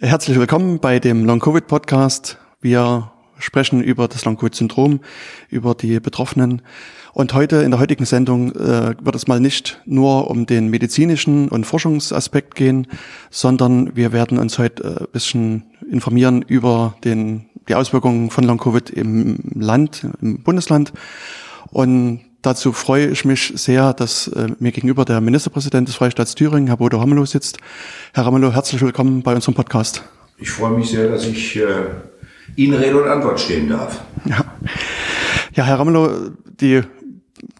Herzlich willkommen bei dem Long-Covid-Podcast. Wir sprechen über das Long-Covid-Syndrom, über die Betroffenen. Und heute, in der heutigen Sendung, äh, wird es mal nicht nur um den medizinischen und Forschungsaspekt gehen, sondern wir werden uns heute ein äh, bisschen informieren über den, die Auswirkungen von Long-Covid im Land, im Bundesland. Und dazu freue ich mich sehr, dass äh, mir gegenüber der Ministerpräsident des Freistaats Thüringen, Herr Bodo Ramelow, sitzt. Herr Ramelow, herzlich willkommen bei unserem Podcast. Ich freue mich sehr, dass ich äh, Ihnen Rede und Antwort stehen darf. Ja, ja Herr Ramelow, die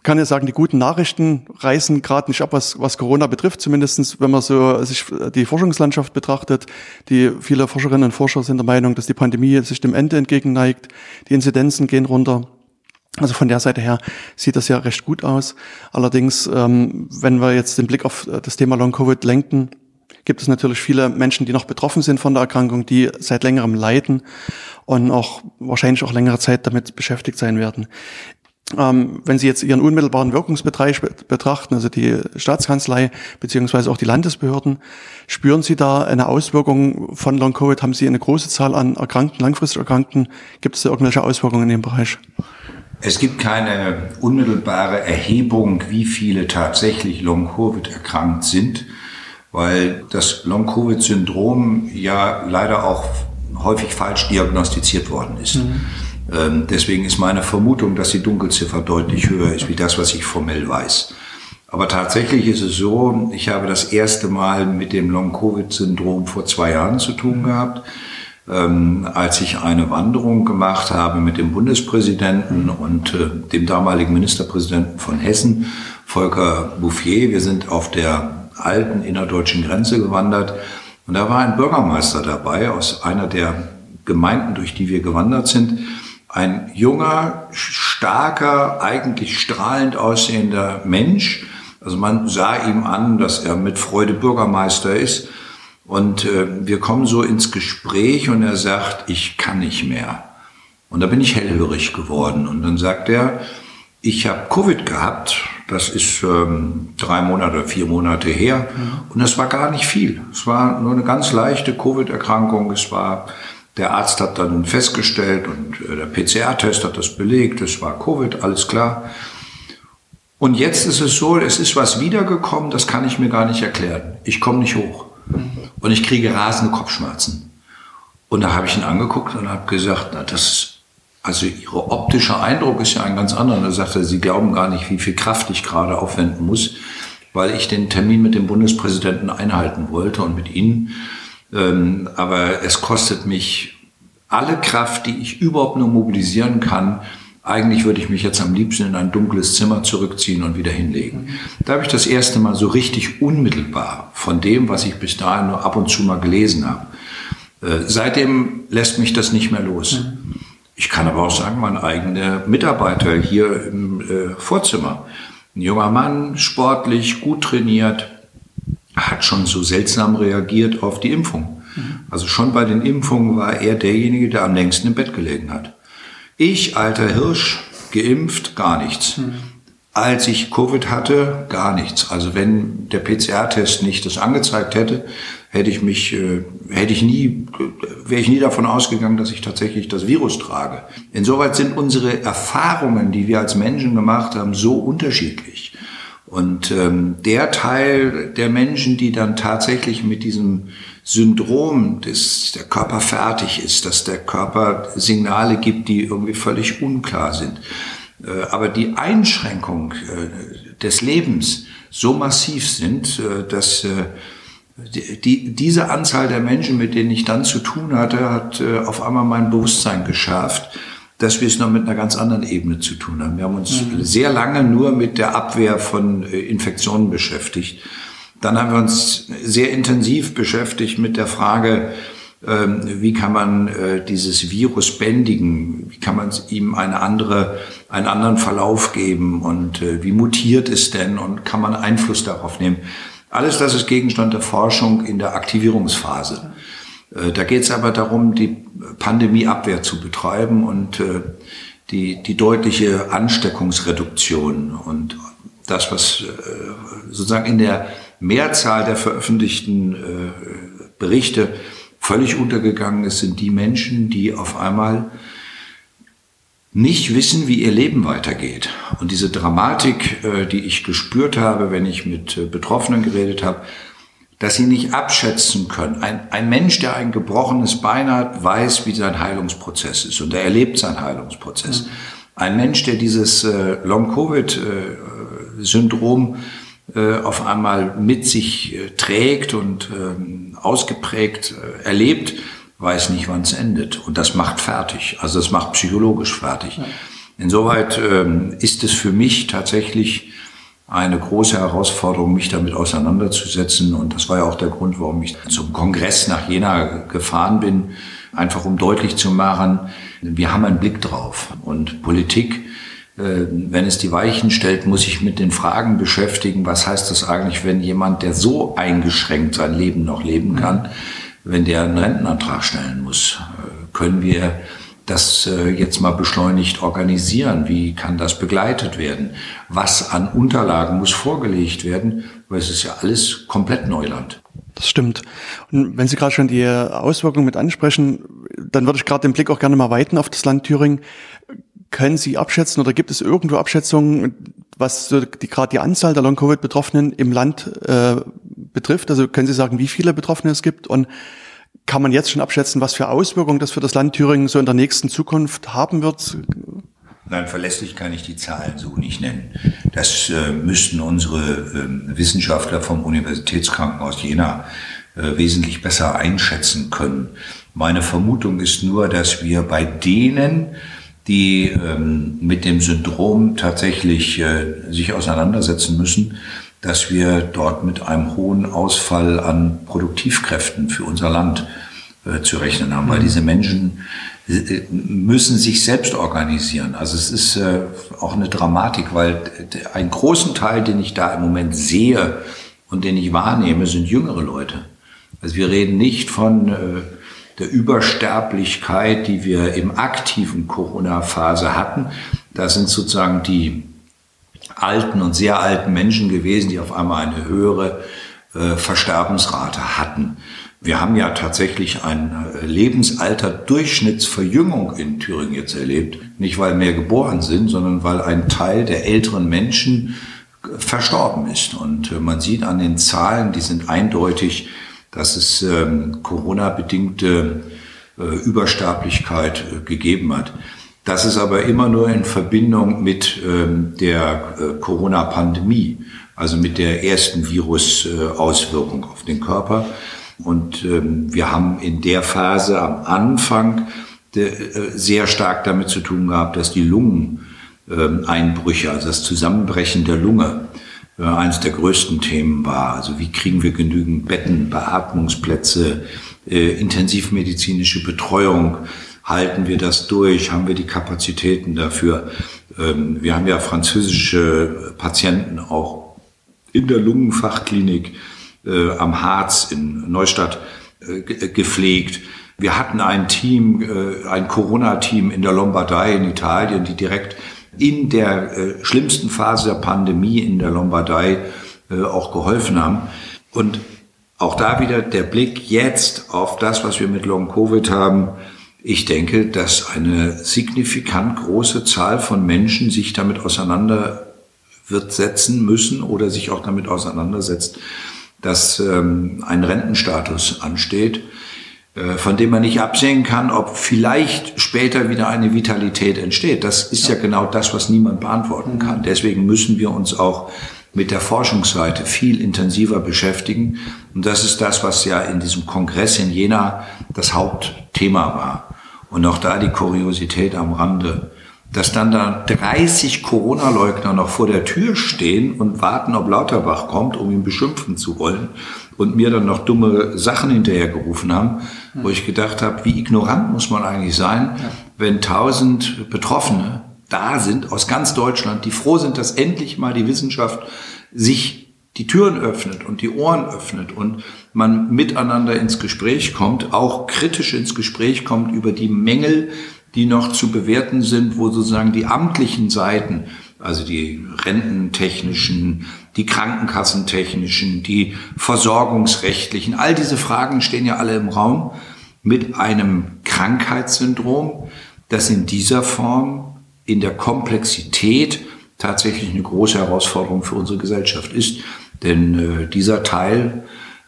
kann ja sagen, die guten Nachrichten reißen gerade nicht ab, was, was Corona betrifft, zumindestens wenn man so sich die Forschungslandschaft betrachtet. Die viele Forscherinnen und Forscher sind der Meinung, dass die Pandemie sich dem Ende entgegenneigt. Die Inzidenzen gehen runter. Also von der Seite her sieht das ja recht gut aus. Allerdings, ähm, wenn wir jetzt den Blick auf äh, das Thema Long-Covid lenken, gibt es natürlich viele Menschen, die noch betroffen sind von der Erkrankung, die seit längerem leiden und auch wahrscheinlich auch längere Zeit damit beschäftigt sein werden. Ähm, wenn Sie jetzt Ihren unmittelbaren Wirkungsbereich betrachten, also die Staatskanzlei beziehungsweise auch die Landesbehörden, spüren Sie da eine Auswirkung von Long-Covid? Haben Sie eine große Zahl an Erkrankten, langfristig Erkrankten? Gibt es da irgendwelche Auswirkungen in dem Bereich? Es gibt keine unmittelbare Erhebung, wie viele tatsächlich Long-Covid erkrankt sind, weil das Long-Covid-Syndrom ja leider auch häufig falsch diagnostiziert worden ist. Mhm. Ähm, deswegen ist meine Vermutung, dass die Dunkelziffer deutlich höher ist, wie das, was ich formell weiß. Aber tatsächlich ist es so, ich habe das erste Mal mit dem Long-Covid-Syndrom vor zwei Jahren zu tun gehabt ähm, als ich eine Wanderung gemacht habe mit dem Bundespräsidenten und äh, dem damaligen Ministerpräsidenten von Hessen, Volker Bouffier. Wir sind auf der alten innerdeutschen Grenze gewandert und da war ein Bürgermeister dabei aus einer der Gemeinden, durch die wir gewandert sind. Ein junger, starker, eigentlich strahlend aussehender Mensch. Also man sah ihm an, dass er mit Freude Bürgermeister ist. Und äh, wir kommen so ins Gespräch und er sagt, ich kann nicht mehr. Und da bin ich hellhörig geworden. Und dann sagt er, ich habe Covid gehabt, das ist ähm, drei Monate, vier Monate her. Mhm. Und das war gar nicht viel. Es war nur eine ganz leichte Covid-Erkrankung. Es war, der Arzt hat dann festgestellt und äh, der PCR-Test hat das belegt, es war Covid, alles klar. Und jetzt ist es so, es ist was wiedergekommen, das kann ich mir gar nicht erklären. Ich komme nicht hoch. Und ich kriege rasende Kopfschmerzen. Und da habe ich ihn angeguckt und habe gesagt, na, das, also Ihre optische Eindruck ist ja ein ganz anderer. Und er sagte, Sie glauben gar nicht, wie viel Kraft ich gerade aufwenden muss, weil ich den Termin mit dem Bundespräsidenten einhalten wollte und mit Ihnen. Ähm, aber es kostet mich alle Kraft, die ich überhaupt nur mobilisieren kann, eigentlich würde ich mich jetzt am liebsten in ein dunkles Zimmer zurückziehen und wieder hinlegen. Da habe ich das erste Mal so richtig unmittelbar von dem, was ich bis dahin nur ab und zu mal gelesen habe. Äh, seitdem lässt mich das nicht mehr los. Ich kann aber auch sagen, mein eigener Mitarbeiter hier im äh, Vorzimmer, ein junger Mann, sportlich, gut trainiert, hat schon so seltsam reagiert auf die Impfung. Also schon bei den Impfungen war er derjenige, der am längsten im Bett gelegen hat. Ich, alter Hirsch, geimpft, gar nichts. Mhm. Als ich Covid hatte, gar nichts. Also wenn der PCR-Test nicht das angezeigt hätte, hätte ich mich, äh, hätte ich nie, wäre ich nie davon ausgegangen, dass ich tatsächlich das Virus trage. Insoweit sind unsere Erfahrungen, die wir als Menschen gemacht haben, so unterschiedlich. Und ähm, der Teil der Menschen, die dann tatsächlich mit diesem Syndrom, dass der Körper fertig ist, dass der Körper Signale gibt, die irgendwie völlig unklar sind. Äh, aber die Einschränkung äh, des Lebens so massiv sind, äh, dass die, diese Anzahl der Menschen, mit denen ich dann zu tun hatte, hat auf einmal mein Bewusstsein geschärft, dass wir es noch mit einer ganz anderen Ebene zu tun haben. Wir haben uns mhm. sehr lange nur mit der Abwehr von Infektionen beschäftigt dann haben wir uns sehr intensiv beschäftigt mit der Frage, ähm, wie kann man äh, dieses Virus bändigen? Wie kann man ihm eine andere, einen anderen Verlauf geben? Und äh, wie mutiert es denn? Und kann man Einfluss darauf nehmen? Alles das ist Gegenstand der Forschung in der Aktivierungsphase. Äh, da geht es aber darum, die Pandemieabwehr zu betreiben und die, die deutliche Ansteckungsreduktion und das, was sozusagen in der Mehrzahl der veröffentlichten äh, Berichte völlig untergegangen ist, sind die Menschen, die auf einmal nicht wissen, wie ihr Leben weitergeht. Und diese Dramatik, äh, die ich gespürt habe, wenn ich mit äh, Betroffenen geredet habe, dass sie nicht abschätzen können. Ein, ein Mensch, der ein gebrochenes Bein hat, weiß, wie sein Heilungsprozess ist und er erlebt seinen Heilungsprozess. Mhm. Ein Mensch, der dieses äh, Long-Covid-Syndrom äh, auf einmal mit sich äh, trägt und ähm, ausgeprägt äh, erlebt, weiß nicht, wann es endet. Und das macht fertig. Also das macht psychologisch fertig. Insoweit ähm, ist es für mich tatsächlich eine große Herausforderung, mich damit auseinanderzusetzen. Und das war ja auch der Grund, warum ich zum Kongress nach Jena gefahren bin, einfach um deutlich zu machen, wir haben einen Blick drauf. Und Politik, äh, wenn es die Weichen stellt, muss sich mit den Fragen beschäftigen, was heißt das eigentlich, wenn jemand, der so eingeschränkt sein Leben noch leben kann, wenn der einen Rentenantrag stellen muss? Äh, können wir das äh, jetzt mal beschleunigt organisieren? Wie kann das begleitet werden? Was an Unterlagen muss vorgelegt werden? Weil es ist ja alles komplett Neuland. Das stimmt. Und wenn Sie gerade schon die Auswirkungen mit ansprechen, dann würde ich gerade den Blick auch gerne mal weiten auf das Land Thüringen. Können Sie abschätzen oder gibt es irgendwo Abschätzungen, was so die, gerade die Anzahl der Long-Covid-Betroffenen im Land äh, betrifft? Also können Sie sagen, wie viele Betroffene es gibt und kann man jetzt schon abschätzen, was für Auswirkungen das für das Land Thüringen so in der nächsten Zukunft haben wird? Nein, verlässlich kann ich die Zahlen so nicht nennen. Das äh, müssten unsere äh, Wissenschaftler vom Universitätskrankenhaus Jena äh, wesentlich besser einschätzen können. Meine Vermutung ist nur, dass wir bei denen, die ähm, mit dem Syndrom tatsächlich äh, sich auseinandersetzen müssen, dass wir dort mit einem hohen Ausfall an Produktivkräften für unser Land äh, zu rechnen haben, weil mhm. diese Menschen äh, müssen sich selbst organisieren. Also es ist äh, auch eine Dramatik, weil einen großen Teil, den ich da im Moment sehe und den ich wahrnehme, sind jüngere Leute. Also wir reden nicht von äh, der Übersterblichkeit, die wir im aktiven Corona-Phase hatten. Das sind sozusagen die alten und sehr alten Menschen gewesen, die auf einmal eine höhere äh, Versterbensrate hatten. Wir haben ja tatsächlich ein äh, Lebensalter Durchschnittsverjüngung in Thüringen jetzt erlebt. Nicht weil mehr geboren sind, sondern weil ein Teil der älteren Menschen äh, verstorben ist. Und äh, man sieht an den Zahlen, die sind eindeutig, dass es ähm, Corona-bedingte äh, Übersterblichkeit äh, gegeben hat. Das ist aber immer nur in Verbindung mit ähm, der äh, Corona-Pandemie, also mit der ersten Virus-Auswirkung auf den Körper. Und ähm, wir haben in der Phase am Anfang de, äh, sehr stark damit zu tun gehabt, dass die Lungeneinbrüche, also das Zusammenbrechen der Lunge, äh, eines der größten Themen war. Also wie kriegen wir genügend Betten, Beatmungsplätze, äh, intensivmedizinische Betreuung, halten wir das durch, haben wir die Kapazitäten dafür. Ähm, wir haben ja französische Patienten auch in der Lungenfachklinik äh, am Harz in Neustadt äh, gepflegt. Wir hatten ein Team, äh, ein Corona-Team in der Lombardei in Italien, die direkt in der äh, schlimmsten Phase der Pandemie in der Lombardei äh, auch geholfen haben. Und auch da wieder der Blick jetzt auf das, was wir mit Long Covid haben, ich denke, dass eine signifikant große Zahl von Menschen sich damit auseinander wird setzen müssen oder sich auch damit auseinandersetzt, dass ähm, ein Rentenstatus ansteht, von dem man nicht absehen kann, ob vielleicht später wieder eine Vitalität entsteht. Das ist ja, ja genau das, was niemand beantworten kann. Deswegen müssen wir uns auch mit der Forschungsseite viel intensiver beschäftigen. Und das ist das, was ja in diesem Kongress in Jena das Hauptthema war. Und auch da die Kuriosität am Rande, dass dann da 30 Corona-Leugner noch vor der Tür stehen und warten, ob Lauterbach kommt, um ihn beschimpfen zu wollen und mir dann noch dumme Sachen hinterhergerufen haben, wo ich gedacht habe, wie ignorant muss man eigentlich sein, wenn tausend Betroffene da sind aus ganz Deutschland, die froh sind, dass endlich mal die Wissenschaft sich die Türen öffnet und die Ohren öffnet und man miteinander ins Gespräch kommt, auch kritisch ins Gespräch kommt über die Mängel, die noch zu bewerten sind, wo sozusagen die amtlichen Seiten, also die rententechnischen, die krankenkassentechnischen, die versorgungsrechtlichen, all diese Fragen stehen ja alle im Raum. mit einem Krankheitssyndrom, das in dieser Form, in der Komplexität tatsächlich eine große Herausforderung für unsere Gesellschaft ist. Denn äh, dieser Teil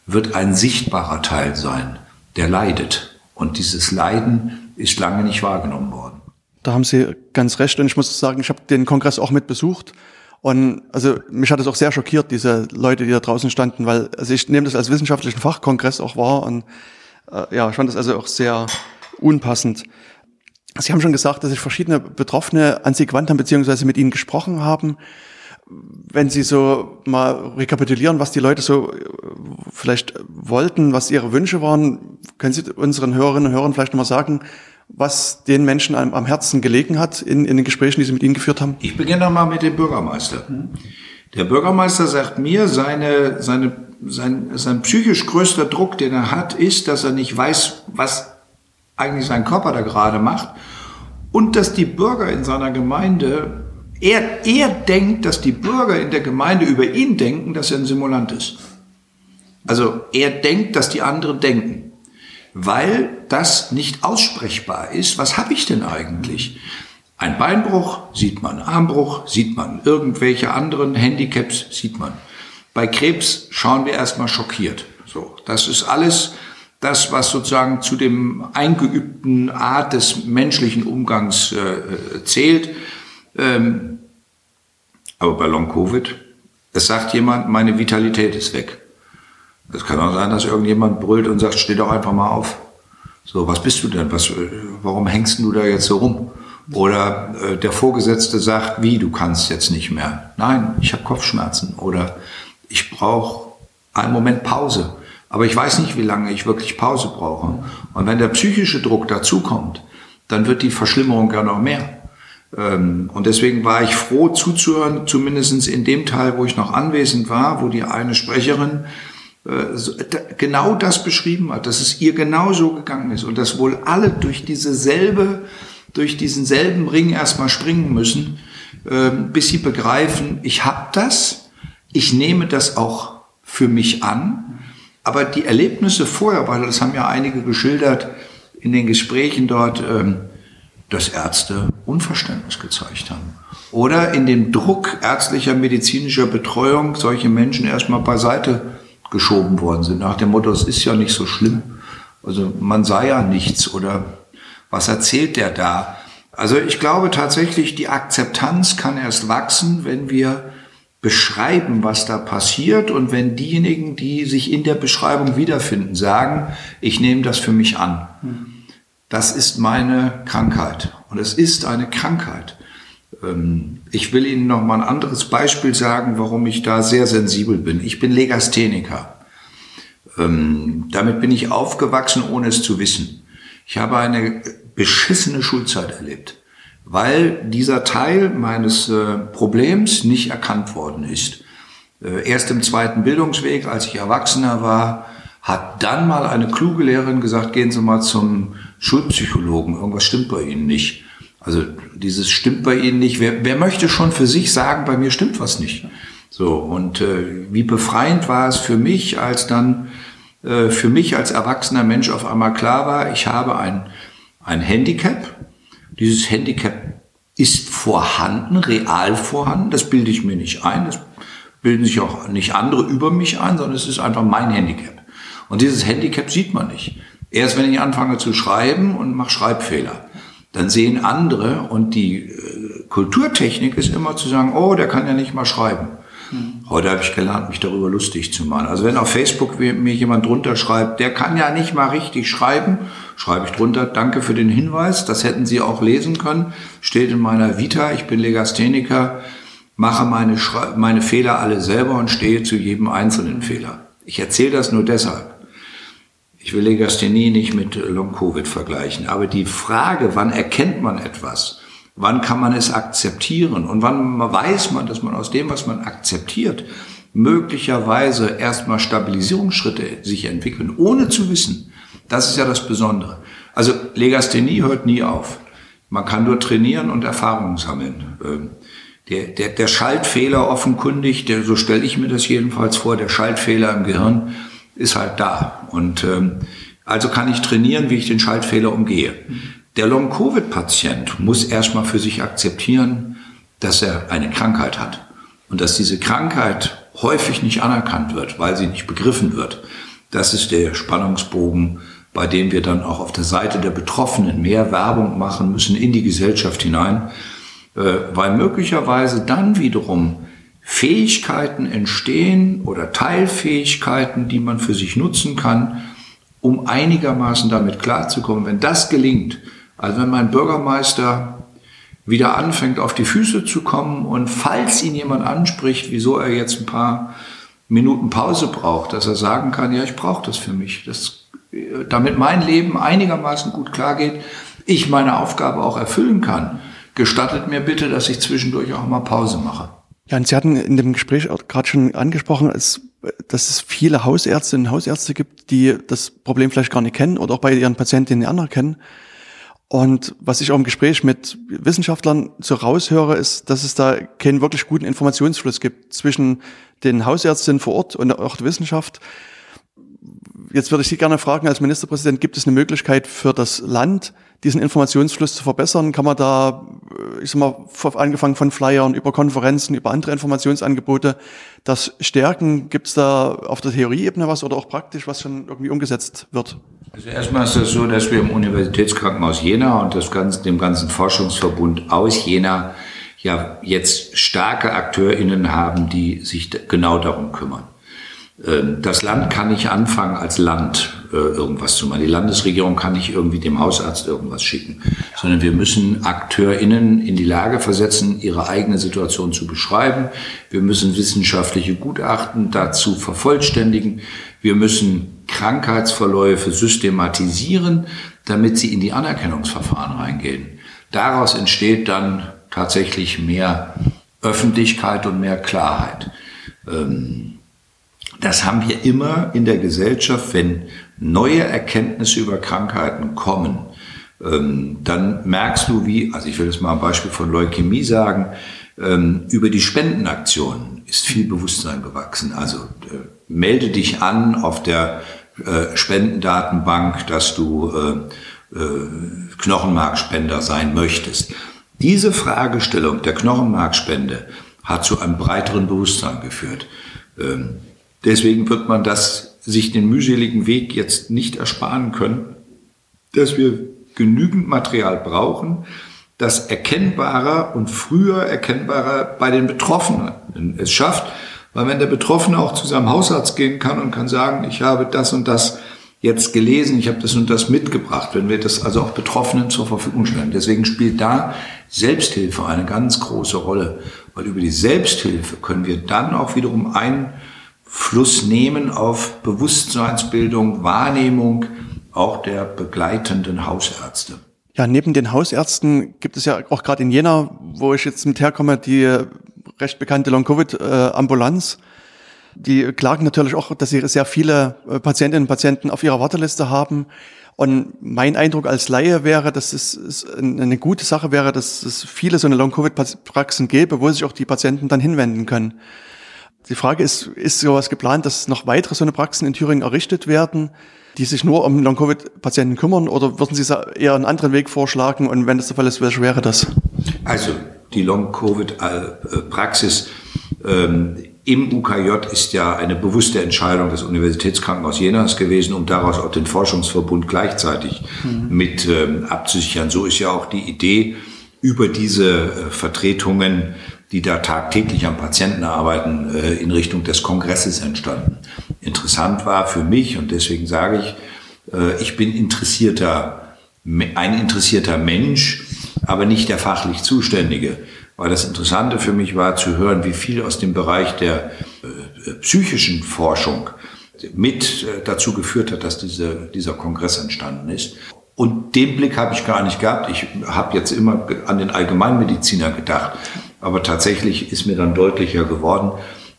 wird ein sichtbarer Teil sein, der leidet. Und dieses Leiden ist lange nicht wahrgenommen worden. Da haben Sie ganz recht. Und ich muss sagen, ich habe den Kongress auch mit besucht. Und also mich hat es auch sehr schockiert, diese Leute, die da draußen standen, weil also ich nehme das als wissenschaftlichen Fachkongress auch wahr und äh, ja, ich fand das also auch sehr unpassend. Sie haben schon gesagt, dass sich verschiedene Betroffene an Sie gewandt haben, beziehungsweise mit Ihnen gesprochen haben. Wenn Sie so mal rekapitulieren, was die Leute so äh, vielleicht wollten, was ihre Wünsche waren, können Sie unseren Hörerinnen und Hörern vielleicht nochmal sagen, was den Menschen am, am Herzen gelegen hat in, in, den Gesprächen, die Sie mit Ihnen geführt haben? Ich beginne mal mit dem Bürgermeister. Der Bürgermeister sagt mir, seine, seine, sein, sein psychisch größter Druck, den er hat, ist, dass er nicht weiß, was eigentlich sein Körper da gerade macht und dass die Bürger in seiner Gemeinde, er, er denkt, dass die Bürger in der Gemeinde über ihn denken, dass er ein Simulant ist. Also er denkt, dass die anderen denken weil das nicht aussprechbar ist. Was habe ich denn eigentlich? Ein Beinbruch sieht man, Armbruch sieht man, irgendwelche anderen Handicaps sieht man. Bei Krebs schauen wir erstmal schockiert. So, das ist alles das, was sozusagen zu dem eingeübten Art des menschlichen Umgangs äh, zählt. Ähm, aber bei Long Covid, es sagt jemand, meine Vitalität ist weg. Es kann auch sein, dass irgendjemand brüllt und sagt, steh doch einfach mal auf. So, was bist du denn? Was, warum hängst du da jetzt so rum? Oder äh, der Vorgesetzte sagt, wie, du kannst jetzt nicht mehr. Nein, ich habe Kopfschmerzen. Oder ich brauche einen Moment Pause. Aber ich weiß nicht, wie lange ich wirklich Pause brauche. Und wenn der psychische Druck dazukommt, dann wird die Verschlimmerung ja noch mehr. Ähm, und deswegen war ich froh zuzuhören, zumindest in dem Teil, wo ich noch anwesend war, wo die eine Sprecherin äh, genau das beschrieben hat, dass es ihr genau so gegangen ist und dass wohl alle durch diese selbe, durch diesen selben Ring erstmal springen müssen, ähm, bis sie begreifen, ich habe das, ich nehme das auch für mich an, aber die Erlebnisse vorher, weil das haben ja einige geschildert in den Gesprächen dort, ähm, dass Ärzte Unverständnis gezeigt haben. Oder in dem Druck ärztlicher, medizinischer Betreuung solche Menschen erstmal beiseite geschoben worden sind. Nach dem Motto, es ist ja nicht so schlimm. Also man sei ja nichts oder was erzählt der da? Also ich glaube tatsächlich, die Akzeptanz kann erst wachsen, wenn wir beschreiben, was da passiert und wenn diejenigen, die sich in der Beschreibung wiederfinden, sagen, ich nehme das für mich an. Das ist meine Krankheit und es ist eine Krankheit. Ähm, ich will Ihnen noch mal ein anderes Beispiel sagen, warum ich da sehr sensibel bin. Ich bin Legastheniker. Ähm, damit bin ich aufgewachsen, ohne es zu wissen. Ich habe eine beschissene Schulzeit erlebt, weil dieser Teil meines äh, Problems nicht erkannt worden ist. Äh, erst im zweiten Bildungsweg, als ich Erwachsener war, hat dann mal eine kluge Lehrerin gesagt, gehen Sie mal zum Schulpsychologen, irgendwas stimmt bei Ihnen nicht. Also dieses stimmt bei Ihnen nicht. Wer, wer möchte schon für sich sagen, bei mir stimmt was nicht? So, und äh, wie befreiend war es für mich, als dann äh, für mich als erwachsener Mensch auf einmal klar war, ich habe ein, ein Handicap. Dieses Handicap ist vorhanden, real vorhanden. Das bilde ich mir nicht ein. Das bilden sich auch nicht andere über mich ein, sondern es ist einfach mein Handicap. Und dieses Handicap sieht man nicht. Erst wenn ich anfange zu schreiben und mache Schreibfehler dann sehen andere und die äh, Kulturtechnik ist immer zu sagen, oh, der kann ja nicht mal schreiben. Mhm. Heute habe ich gelernt, mich darüber lustig zu machen. Also wenn auf Facebook mir jemand drunter schreibt, der kann ja nicht mal richtig schreiben, schreibe ich drunter, danke für den Hinweis, das hätten Sie auch lesen können, steht in meiner Vita, ich bin Legastheniker, mache meine, meine Fehler alle selber und stehe zu jedem einzelnen Fehler. Ich erzähle das nur deshalb, ich will Legasthenie nicht mit Long-Covid vergleichen, aber die Frage, wann erkennt man etwas, wann kann man es akzeptieren und wann weiß man, dass man aus dem, was man akzeptiert, möglicherweise erstmal Stabilisierungsschritte sich entwickeln, ohne zu wissen. Das ist ja das Besondere. Also Legasthenie hört nie auf. Man kann nur trainieren und Erfahrungen sammeln. Ähm, der, der, der Schaltfehler offenkundig, der, so stelle ich mir das jedenfalls vor, der Schaltfehler im Gehirn ist halt da. Und ähm, Also kann ich trainieren, wie ich den Schaltfehler umgehe. Der Long-Covid-Patient muss erstmal für sich akzeptieren, dass er eine Krankheit hat und dass diese Krankheit häufig nicht anerkannt wird, weil sie nicht begriffen wird. Das ist der Spannungsbogen, bei dem wir dann auch auf der Seite der Betroffenen mehr Werbung machen müssen in die Gesellschaft hinein, äh, weil möglicherweise dann wiederum Fähigkeiten entstehen oder Teilfähigkeiten, die man für sich nutzen kann, um einigermaßen damit klarzukommen. Wenn das gelingt, also wenn mein Bürgermeister wieder anfängt, auf die Füße zu kommen und falls ihn jemand anspricht, wieso er jetzt ein paar Minuten Pause braucht, dass er sagen kann, ja, ich brauche das für mich, das, damit mein Leben einigermaßen gut klargeht, ich meine Aufgabe auch erfüllen kann, gestattet mir bitte, dass ich zwischendurch auch mal Pause mache. Ja, und Sie hatten in dem Gespräch gerade schon angesprochen, es, dass es viele Hausärztinnen und Hausärzte gibt, die das Problem vielleicht gar nicht kennen oder auch bei ihren Patientinnen anerkennen. Und was ich auch im Gespräch mit Wissenschaftlern so raushöre, ist, dass es da keinen wirklich guten Informationsfluss gibt zwischen den Hausärztinnen vor Ort und auch der Wissenschaft. Jetzt würde ich Sie gerne fragen, als Ministerpräsident, gibt es eine Möglichkeit für das Land, diesen Informationsfluss zu verbessern? Kann man da, ich sag mal, angefangen von Flyern über Konferenzen, über andere Informationsangebote, das stärken? Gibt es da auf der Theorieebene was oder auch praktisch, was schon irgendwie umgesetzt wird? Also erstmal ist es so, dass wir im Universitätskrankenhaus Jena und das ganze, dem ganzen Forschungsverbund aus Jena ja jetzt starke AkteurInnen haben, die sich genau darum kümmern. Ähm, das Land kann nicht anfangen, als Land äh, irgendwas zu machen. Die Landesregierung kann nicht irgendwie dem Hausarzt irgendwas schicken, sondern wir müssen AkteurInnen in die Lage versetzen, ihre eigene Situation zu beschreiben. Wir müssen wissenschaftliche Gutachten dazu vervollständigen. Wir müssen Krankheitsverläufe systematisieren, damit sie in die Anerkennungsverfahren reingehen. Daraus entsteht dann tatsächlich mehr Öffentlichkeit und mehr Klarheit. Ähm, das haben wir immer in der Gesellschaft, wenn neue Erkenntnisse über Krankheiten kommen, ähm, dann merkst du, wie, also ich will jetzt mal ein Beispiel von Leukämie sagen, ähm, über die Spendenaktion ist viel Bewusstsein gewachsen. Also äh, melde dich an auf der äh, Spendendatenbank, dass du äh, Knochenmarkspender sein möchtest. Diese Fragestellung der Knochenmarkspende hat zu einem breiteren Bewusstsein geführt. Deswegen wird man das, sich den mühseligen Weg jetzt nicht ersparen können, dass wir genügend Material brauchen, das erkennbarer und früher erkennbarer bei den Betroffenen es schafft. Weil wenn der Betroffene auch zu seinem Hausarzt gehen kann und kann sagen, ich habe das und das jetzt gelesen, ich habe das und das mitgebracht, wenn wir das also auch Betroffenen zur Verfügung stellen. Deswegen spielt da Selbsthilfe eine ganz große Rolle, weil über die Selbsthilfe können wir dann auch wiederum ein Fluss nehmen auf Bewusstseinsbildung, Wahrnehmung auch der begleitenden Hausärzte. Ja, neben den Hausärzten gibt es ja auch gerade in Jena, wo ich jetzt mit herkomme, die recht bekannte Long-Covid-Ambulanz. Die klagen natürlich auch, dass sie sehr viele äh, Patientinnen und Patienten auf ihrer Warteliste haben. Und mein Eindruck als Laie wäre, dass es eine gute Sache wäre, dass es viele so eine Long-Covid-Praxen gäbe, wo sich auch die Patienten dann hinwenden können. Die Frage ist, ist sowas geplant, dass noch weitere so eine Praxen in Thüringen errichtet werden, die sich nur um Long-Covid-Patienten kümmern oder würden Sie eher einen anderen Weg vorschlagen und wenn das der Fall ist, welcher wäre das? Also die Long-Covid-Praxis ähm, im UKJ ist ja eine bewusste Entscheidung des Universitätskrankenhaus Jenas gewesen, um daraus auch den Forschungsverbund gleichzeitig mhm. mit ähm, abzusichern. So ist ja auch die Idee, über diese äh, Vertretungen die da tagtäglich am Patienten arbeiten, äh, in Richtung des Kongresses entstanden. Interessant war für mich, und deswegen sage ich, äh, ich bin interessierter, ein interessierter Mensch, aber nicht der fachlich Zuständige. Weil das Interessante für mich war zu hören, wie viel aus dem Bereich der äh, psychischen Forschung mit dazu geführt hat, dass dieser, dieser Kongress entstanden ist. Und den Blick habe ich gar nicht gehabt. Ich habe jetzt immer an den Allgemeinmediziner gedacht. Aber tatsächlich ist mir dann deutlicher geworden,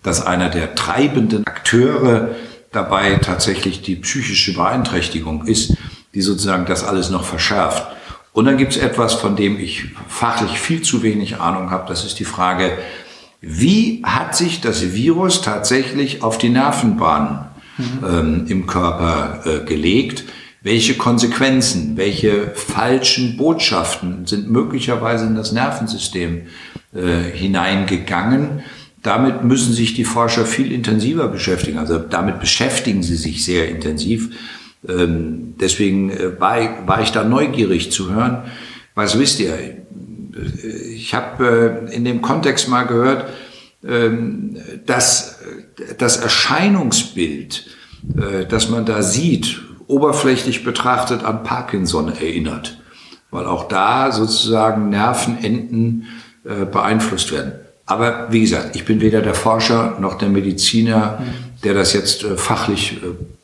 dass einer der treibenden Akteure dabei tatsächlich die psychische Beeinträchtigung ist, die sozusagen das alles noch verschärft. Und dann gibt es etwas, von dem ich fachlich viel zu wenig Ahnung habe. Das ist die Frage, wie hat sich das Virus tatsächlich auf die Nervenbahnen ähm, im Körper äh, gelegt? Welche Konsequenzen, welche falschen Botschaften sind möglicherweise in das Nervensystem äh, hineingegangen? Damit müssen sich die Forscher viel intensiver beschäftigen. Also damit beschäftigen sie sich sehr intensiv. Ähm, deswegen äh, war, ich, war ich da neugierig zu hören. Was wisst ihr? Ich habe äh, in dem Kontext mal gehört, ähm, dass das Erscheinungsbild, äh, das man da sieht, oberflächlich betrachtet an Parkinson erinnert, weil auch da sozusagen Nervenenden äh, beeinflusst werden. Aber wie gesagt, ich bin weder der Forscher noch der Mediziner, der das jetzt äh, fachlich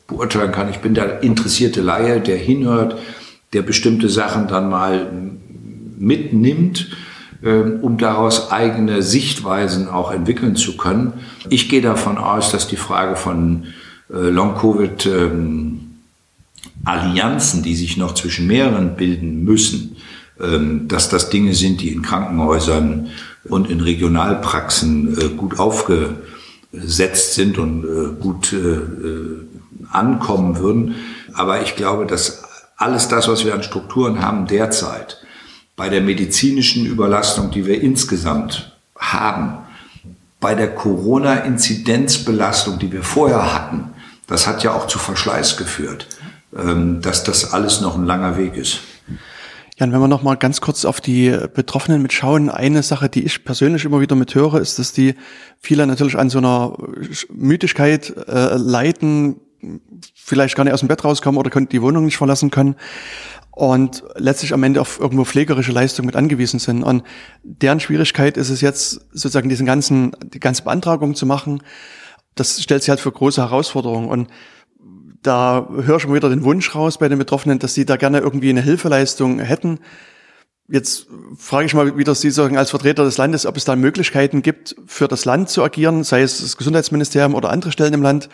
beurteilen kann. Ich bin der interessierte Laie, der hinhört, der bestimmte Sachen dann mal mitnimmt ähm, um daraus eigene Sichtweisen auch entwickeln zu können. Ich gehe davon aus, dass die Frage von äh, Long-Covid ähm, Allianzen, die sich noch zwischen mehreren bilden müssen, dass das Dinge sind, die in Krankenhäusern und in Regionalpraxen äh, gut aufgesetzt sind und äh, gut ankommen würden. Aber ich glaube, dass alles das, was wir an Strukturen haben derzeit, bei der medizinischen Überlastung, die wir insgesamt haben, bei der Corona-Inzidenzbelastung, die wir vorher hatten, das hat ja auch zu Verschleiß geführt, ähm, dass das alles noch ein langer Weg ist. Ja, und wenn wir noch mal ganz kurz auf die Betroffenen mitschauen, eine Sache, die ich persönlich immer wieder mithöre, ist, dass die viele natürlich an so einer Müdigkeit äh, leiden, vielleicht gar nicht aus dem Bett rauskommen oder die Wohnung nicht verlassen können und letztlich am Ende auf irgendwo pflegerische Leistung mit angewiesen sind. Und deren Schwierigkeit ist es jetzt, sozusagen diesen ganzen, die ganze Beantragung zu machen. Das stellt sich halt für große Herausforderungen. Und da höre ich schon wieder den Wunsch raus bei den Betroffenen, dass sie da gerne irgendwie eine Hilfeleistung hätten. Jetzt frage ich mal wieder Sie sagen als Vertreter des Landes, ob es da Möglichkeiten gibt, für das Land zu agieren, sei es das Gesundheitsministerium oder andere Stellen im Land,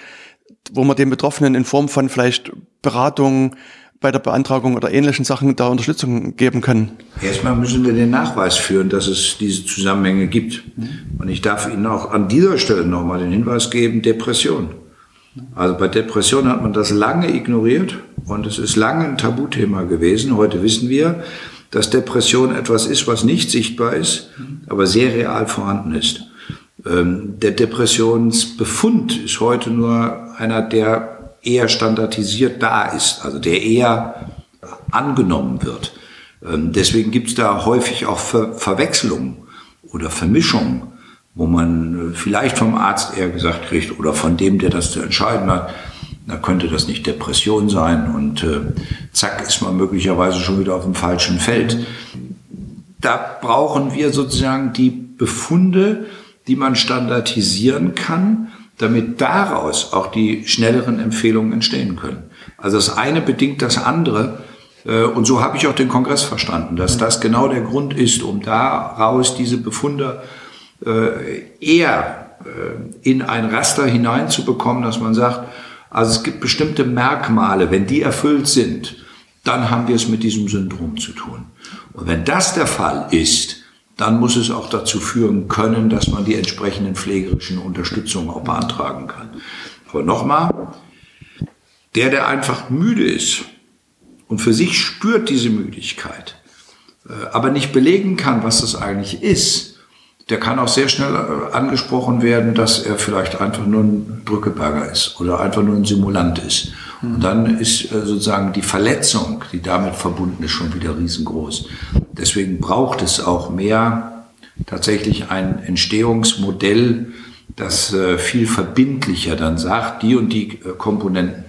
wo man den Betroffenen in Form von vielleicht Beratung, bei der Beantragung oder ähnlichen Sachen da Unterstützung geben können? Erstmal müssen wir den Nachweis führen, dass es diese Zusammenhänge gibt. Und ich darf Ihnen auch an dieser Stelle nochmal den Hinweis geben, Depression. Also bei Depression hat man das lange ignoriert und es ist lange ein Tabuthema gewesen. Heute wissen wir, dass Depression etwas ist, was nicht sichtbar ist, aber sehr real vorhanden ist. Ähm, der Depressionsbefund ist heute nur einer, der eher standardisiert da ist, also der eher angenommen wird. Ähm, deswegen gibt es da häufig auch Ver Verwechslungen oder Vermischungen, wo man äh, vielleicht vom Arzt eher gesagt kriegt oder von dem, der das zu entscheiden hat, da könnte das nicht Depression sein und äh, zack ist man möglicherweise schon wieder auf dem falschen Feld. Da brauchen wir sozusagen die Befunde, die man standardisieren kann, damit daraus auch die schnelleren Empfehlungen entstehen können. Also das eine bedingt das andere. Äh, und so habe ich auch den Kongress verstanden, dass das genau der Grund ist, um daraus diese Befunde äh, eher äh, in ein Raster hineinzubekommen, dass man sagt, also es gibt bestimmte Merkmale, wenn die erfüllt sind, dann haben wir es mit diesem Syndrom zu tun. Und wenn das der Fall ist, dann muss es auch dazu führen können, dass man die entsprechenden pflegerischen Unterstützungen auch beantragen kann. Aber nochmal, der, der einfach müde ist und für sich spürt diese Müdigkeit, äh, aber nicht belegen kann, was das eigentlich ist, der kann auch sehr schnell äh, angesprochen werden, dass er vielleicht einfach nur ein Drückeberger ist oder einfach nur ein Simulant ist. Und dann ist äh, sozusagen die Verletzung, die damit verbunden ist, schon wieder riesengroß. Deswegen braucht es auch mehr tatsächlich ein Entstehungsmodell, das äh, viel verbindlicher dann sagt, die und die Komponenten.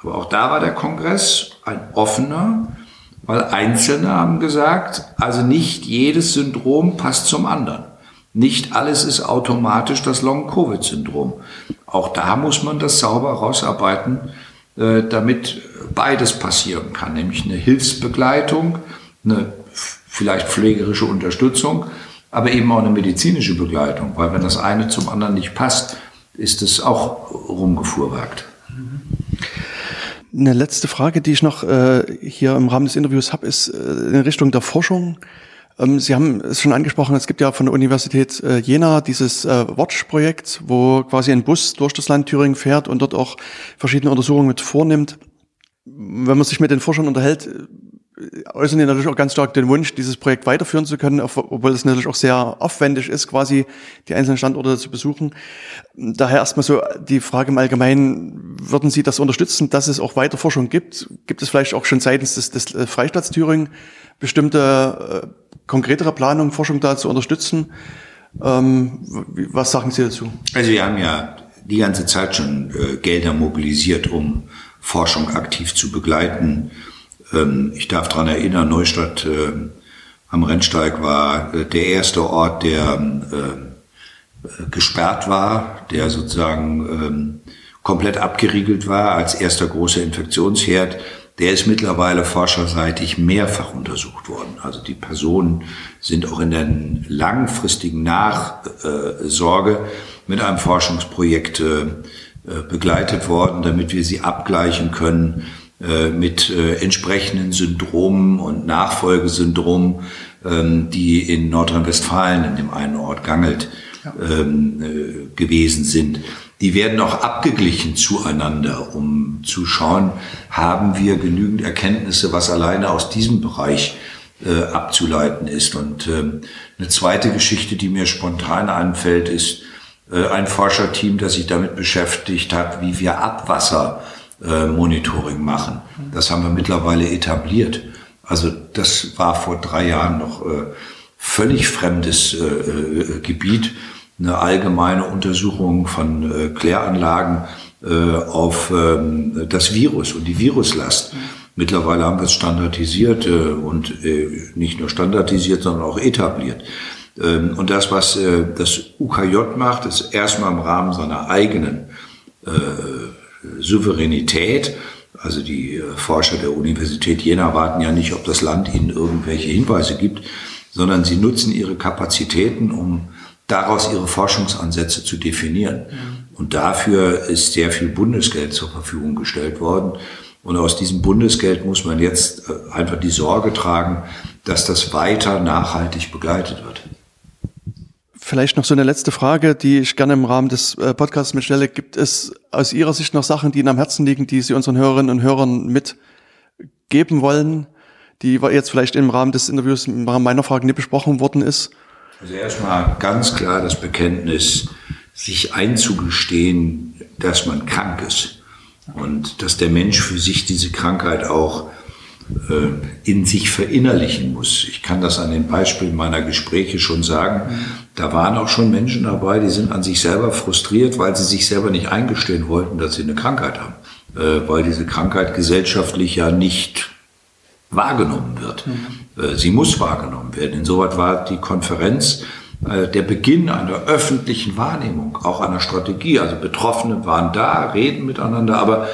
Aber auch da war der Kongress ein offener, weil Einzelne haben gesagt, also nicht jedes Syndrom passt zum anderen. Nicht alles ist automatisch das Long-Covid-Syndrom. Auch da muss man das sauber rausarbeiten, äh, damit beides passieren kann, nämlich eine Hilfsbegleitung, eine vielleicht pflegerische Unterstützung, aber eben auch eine medizinische Begleitung, weil wenn das eine zum anderen nicht passt, ist es auch rumgefuhrwerkt. Eine letzte Frage, die ich noch äh, hier im Rahmen des Interviews habe, ist äh, in Richtung der Forschung. Ähm, Sie haben es schon angesprochen, es gibt ja von der Universität äh, Jena dieses äh, Watch-Projekt, wo quasi ein Bus durch das Land Thüringen fährt und dort auch verschiedene Untersuchungen mit vornimmt. wenn man sich mit den Forschern unterhält, äußern die natürlich auch ganz stark den Wunsch, dieses Projekt weiterführen zu können, obwohl es natürlich auch sehr aufwendig ist, quasi die einzelnen Standorte zu besuchen. Daher erstmal so die Frage im Allgemeinen, würden Sie das unterstützen, dass es auch weiter Forschung gibt? Gibt es vielleicht auch schon seitens des, des äh, Freistaats Thüringen bestimmte äh, konkretere Planungen, Forschung da zu unterstützen? Ähm, was sagen Sie dazu? Also wir haben ja die ganze Zeit schon äh, Gelder mobilisiert, um Forschung aktiv zu begleiten. Ähm, ich darf daran erinnern, Neustadt äh, am Rennsteig war äh, der erste Ort, der äh, gesperrt war, der sozusagen ähm, komplett abgeriegelt war als erster großer Infektionsherd. Der ist mittlerweile forscherseitig mehrfach untersucht worden. Also die Personen sind auch in der langfristigen Nachsorge mit einem Forschungsprojekt begleitet worden, damit wir sie abgleichen können äh, mit äh, entsprechenden Syndromen und Nachfolgesyndromen, ähm, die in Nordrhein-Westfalen in dem einen Ort Gangelt ähm, äh, gewesen sind. Die werden auch abgeglichen zueinander, um zu schauen, haben wir genügend Erkenntnisse, was alleine aus diesem Bereich äh, abzuleiten ist. Und ähm, eine zweite Geschichte, die mir spontan anfällt, ist äh, ein Forscherteam, das sich damit beschäftigt hat, wie wir Abwasser äh, machen. Das haben wir mittlerweile etabliert. Also das war vor drei Jahren noch äh, völlig fremdes äh, äh Gebiet. Eine allgemeine Untersuchung von äh, Kläranlagen äh, auf ähm, das Virus und die Viruslast. Mittlerweile haben wir es standardisiert äh, und äh, nicht nur standardisiert, sondern auch etabliert. Ähm, und das, was äh, das UKJ macht, ist erstmal im Rahmen seiner eigenen äh, Souveränität. Also die Forscher der Universität Jena warten ja nicht, ob das Land ihnen irgendwelche Hinweise gibt, sondern sie nutzen ihre Kapazitäten, um daraus ihre Forschungsansätze zu definieren. Und dafür ist sehr viel Bundesgeld zur Verfügung gestellt worden. Und aus diesem Bundesgeld muss man jetzt äh, einfach die Sorge tragen, dass das weiter nachhaltig begleitet wird. Vielleicht noch so eine letzte Frage, die ich gerne im Rahmen des äh, Podcasts mitstelle. Gibt es aus Ihrer Sicht noch Sachen, die Ihnen am Herzen liegen, die Sie unseren Hörerinnen und Hörern mitgeben wollen, die jetzt vielleicht im Rahmen des Interviews im Rahmen meiner Fragen nicht besprochen worden ist? Also erstmal ganz klar das Bekenntnis, sich einzugestehen, dass man krank ist und dass der Mensch für sich diese Krankheit auch äh, in sich verinnerlichen muss. Ich kann das an den Beispielen meiner Gespräche schon sagen. Da waren auch schon Menschen dabei, die sind an sich selber frustriert, weil sie sich selber nicht eingestehen wollten, dass sie eine Krankheit haben. Äh, weil diese Krankheit gesellschaftlich ja nicht wahrgenommen wird. Mhm. Sie muss wahrgenommen werden. Insoweit war die Konferenz der Beginn einer öffentlichen Wahrnehmung, auch einer Strategie. Also Betroffene waren da, reden miteinander, aber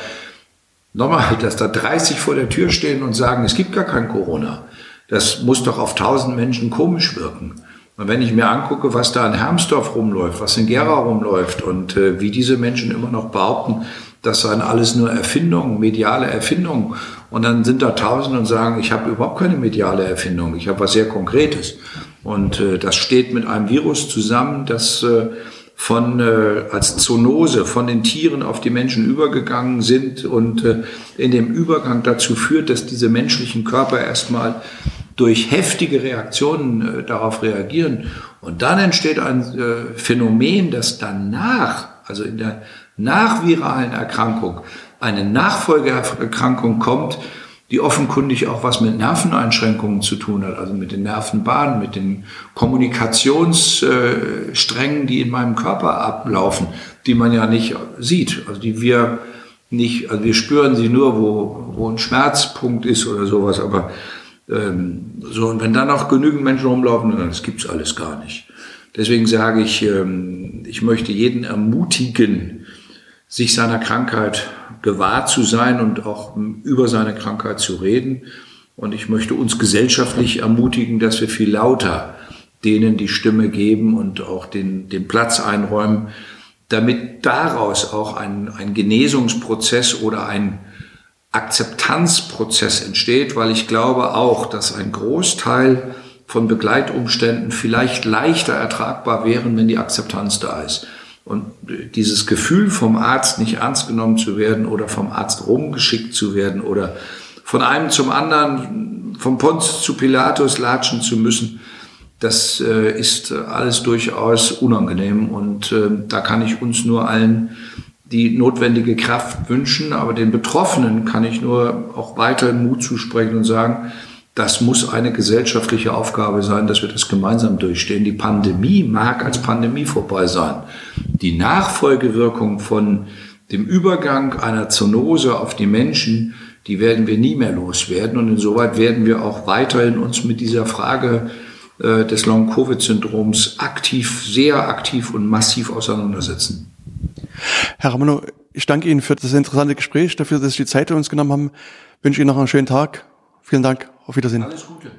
Nochmal, dass da 30 vor der Tür stehen und sagen, es gibt gar kein Corona. Das muss doch auf 1000 Menschen komisch wirken. Und wenn ich mir angucke, was da in Hermsdorf rumläuft, was in Gera rumläuft und äh, wie diese Menschen immer noch behaupten, das seien alles nur Erfindungen, mediale Erfindungen. Und dann sind da Tausende und sagen, ich habe überhaupt keine mediale Erfindung, ich habe was sehr Konkretes. Und äh, das steht mit einem Virus zusammen, das äh, von äh, als Zoonose von den Tieren auf die Menschen übergegangen sind und äh, in dem Übergang dazu führt, dass diese menschlichen Körper erstmal durch heftige Reaktionen äh, darauf reagieren. Und dann entsteht ein äh, Phänomen, dass danach, also in der nachviralen Erkrankung, eine Nachfolgeerkrankung kommt, die offenkundig auch was mit Nerveneinschränkungen zu tun hat, also mit den Nervenbahnen, mit den Kommunikationssträngen, die in meinem Körper ablaufen, die man ja nicht sieht, also die wir nicht, also wir spüren sie nur, wo, wo ein Schmerzpunkt ist oder sowas, aber ähm, so, und wenn dann auch genügend Menschen rumlaufen, das gibt's alles gar nicht. Deswegen sage ich, ähm, ich möchte jeden ermutigen, sich seiner Krankheit gewahr zu sein und auch über seine Krankheit zu reden. Und ich möchte uns gesellschaftlich ermutigen, dass wir viel lauter denen die Stimme geben und auch den, den Platz einräumen, damit daraus auch ein, ein Genesungsprozess oder ein Akzeptanzprozess entsteht, weil ich glaube auch, dass ein Großteil von Begleitumständen vielleicht leichter ertragbar wären, wenn die Akzeptanz da ist. Und dieses Gefühl vom Arzt nicht ernst genommen zu werden oder vom Arzt rumgeschickt zu werden oder von einem zum anderen, vom Ponz zu Pilatus latschen zu müssen, das äh, ist alles durchaus unangenehm. Und äh, da kann ich uns nur allen die notwendige Kraft wünschen, aber den Betroffenen kann ich nur auch weiterhin Mut zusprechen und sagen, das muss eine gesellschaftliche Aufgabe sein, dass wir das gemeinsam durchstehen. Die Pandemie mag als Pandemie vorbei sein. Die Nachfolgewirkung von dem Übergang einer Zoonose auf die Menschen, die werden wir nie mehr loswerden. Und insoweit werden wir auch weiterhin uns mit dieser Frage äh, des Long-Covid-Syndroms aktiv, sehr aktiv und massiv auseinandersetzen. Herr Ramano, ich danke Ihnen für das interessante Gespräch, dafür, dass Sie die Zeit für uns genommen haben. Ich wünsche Ihnen noch einen schönen Tag. Vielen Dank. Auf Wiedersehen. Alles Gute.